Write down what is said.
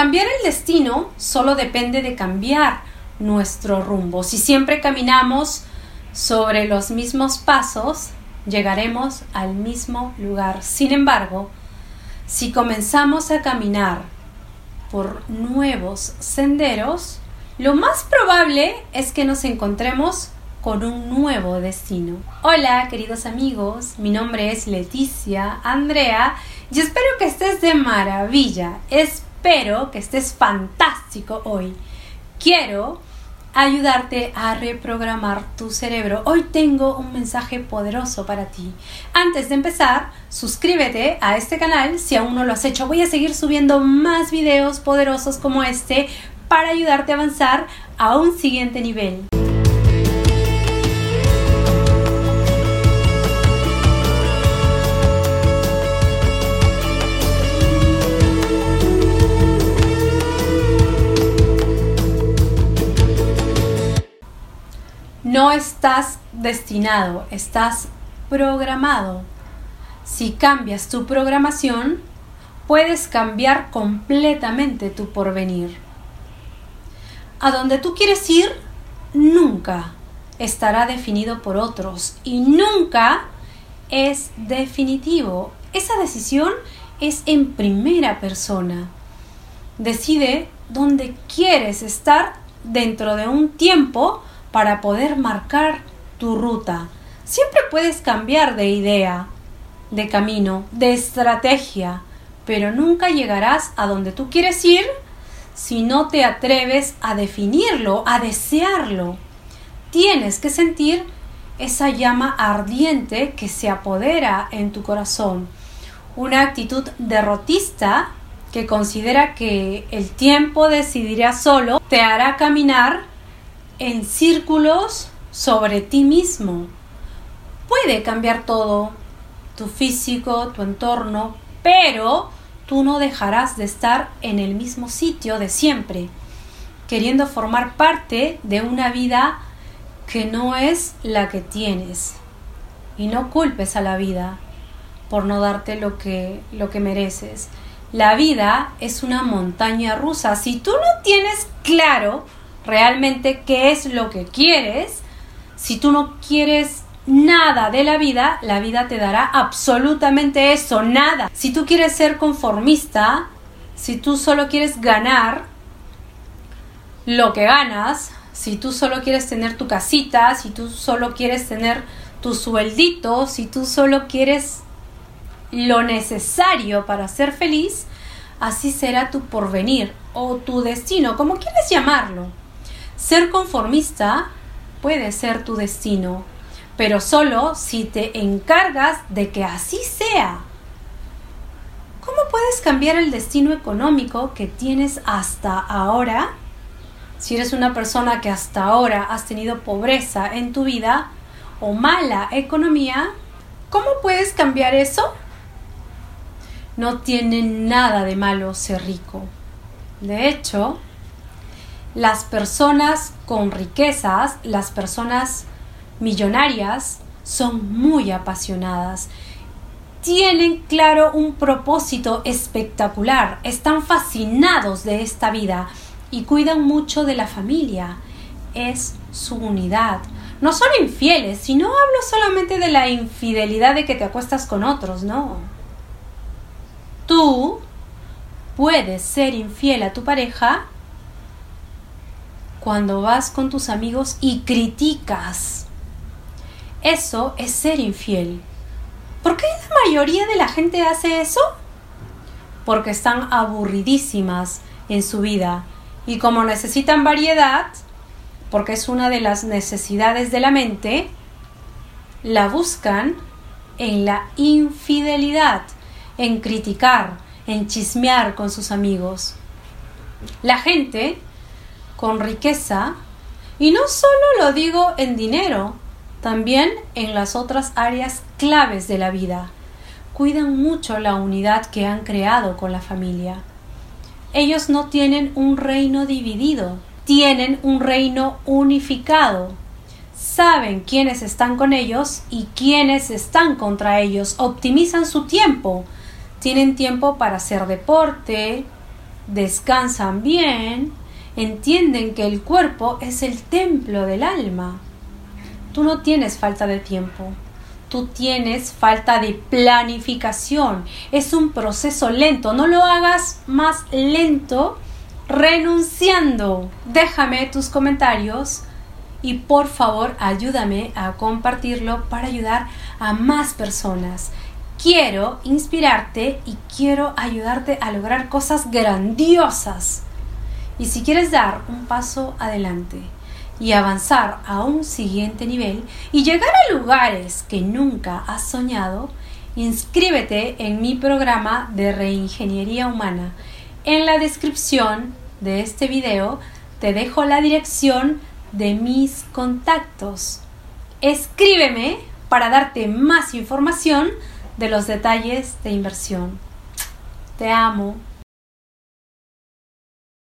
Cambiar el destino solo depende de cambiar nuestro rumbo. Si siempre caminamos sobre los mismos pasos, llegaremos al mismo lugar. Sin embargo, si comenzamos a caminar por nuevos senderos, lo más probable es que nos encontremos con un nuevo destino. Hola queridos amigos, mi nombre es Leticia Andrea y espero que estés de maravilla, espero que estés fantástico hoy. Quiero ayudarte a reprogramar tu cerebro. Hoy tengo un mensaje poderoso para ti. Antes de empezar, suscríbete a este canal si aún no lo has hecho. Voy a seguir subiendo más videos poderosos como este para ayudarte a avanzar a un siguiente nivel. Estás destinado, estás programado. Si cambias tu programación, puedes cambiar completamente tu porvenir. A donde tú quieres ir, nunca estará definido por otros y nunca es definitivo. Esa decisión es en primera persona. Decide dónde quieres estar dentro de un tiempo para poder marcar tu ruta. Siempre puedes cambiar de idea, de camino, de estrategia, pero nunca llegarás a donde tú quieres ir si no te atreves a definirlo, a desearlo. Tienes que sentir esa llama ardiente que se apodera en tu corazón. Una actitud derrotista que considera que el tiempo decidirá solo te hará caminar en círculos sobre ti mismo. Puede cambiar todo, tu físico, tu entorno, pero tú no dejarás de estar en el mismo sitio de siempre, queriendo formar parte de una vida que no es la que tienes. Y no culpes a la vida por no darte lo que, lo que mereces. La vida es una montaña rusa. Si tú no tienes claro realmente qué es lo que quieres. Si tú no quieres nada de la vida, la vida te dará absolutamente eso, nada. Si tú quieres ser conformista, si tú solo quieres ganar lo que ganas, si tú solo quieres tener tu casita, si tú solo quieres tener tu sueldito, si tú solo quieres lo necesario para ser feliz, así será tu porvenir o tu destino, como quieres llamarlo. Ser conformista puede ser tu destino, pero solo si te encargas de que así sea. ¿Cómo puedes cambiar el destino económico que tienes hasta ahora? Si eres una persona que hasta ahora has tenido pobreza en tu vida o mala economía, ¿cómo puedes cambiar eso? No tiene nada de malo ser rico. De hecho, las personas con riquezas, las personas millonarias, son muy apasionadas. Tienen claro un propósito espectacular, están fascinados de esta vida y cuidan mucho de la familia. Es su unidad. No son infieles, y no hablo solamente de la infidelidad de que te acuestas con otros, no. Tú puedes ser infiel a tu pareja cuando vas con tus amigos y criticas. Eso es ser infiel. ¿Por qué la mayoría de la gente hace eso? Porque están aburridísimas en su vida y como necesitan variedad, porque es una de las necesidades de la mente, la buscan en la infidelidad, en criticar, en chismear con sus amigos. La gente con riqueza, y no solo lo digo en dinero, también en las otras áreas claves de la vida. Cuidan mucho la unidad que han creado con la familia. Ellos no tienen un reino dividido, tienen un reino unificado. Saben quiénes están con ellos y quiénes están contra ellos. Optimizan su tiempo. Tienen tiempo para hacer deporte, descansan bien, entienden que el cuerpo es el templo del alma. Tú no tienes falta de tiempo, tú tienes falta de planificación. Es un proceso lento, no lo hagas más lento renunciando. Déjame tus comentarios y por favor ayúdame a compartirlo para ayudar a más personas. Quiero inspirarte y quiero ayudarte a lograr cosas grandiosas. Y si quieres dar un paso adelante y avanzar a un siguiente nivel y llegar a lugares que nunca has soñado, inscríbete en mi programa de reingeniería humana. En la descripción de este video te dejo la dirección de mis contactos. Escríbeme para darte más información de los detalles de inversión. Te amo.